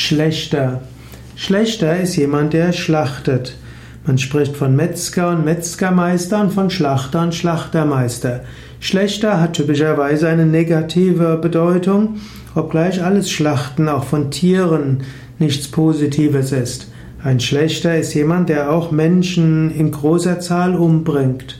Schlechter. Schlechter ist jemand, der schlachtet. Man spricht von Metzger und Metzgermeister und von Schlachter und Schlachtermeister. Schlechter hat typischerweise eine negative Bedeutung, obgleich alles Schlachten auch von Tieren nichts Positives ist. Ein Schlechter ist jemand, der auch Menschen in großer Zahl umbringt.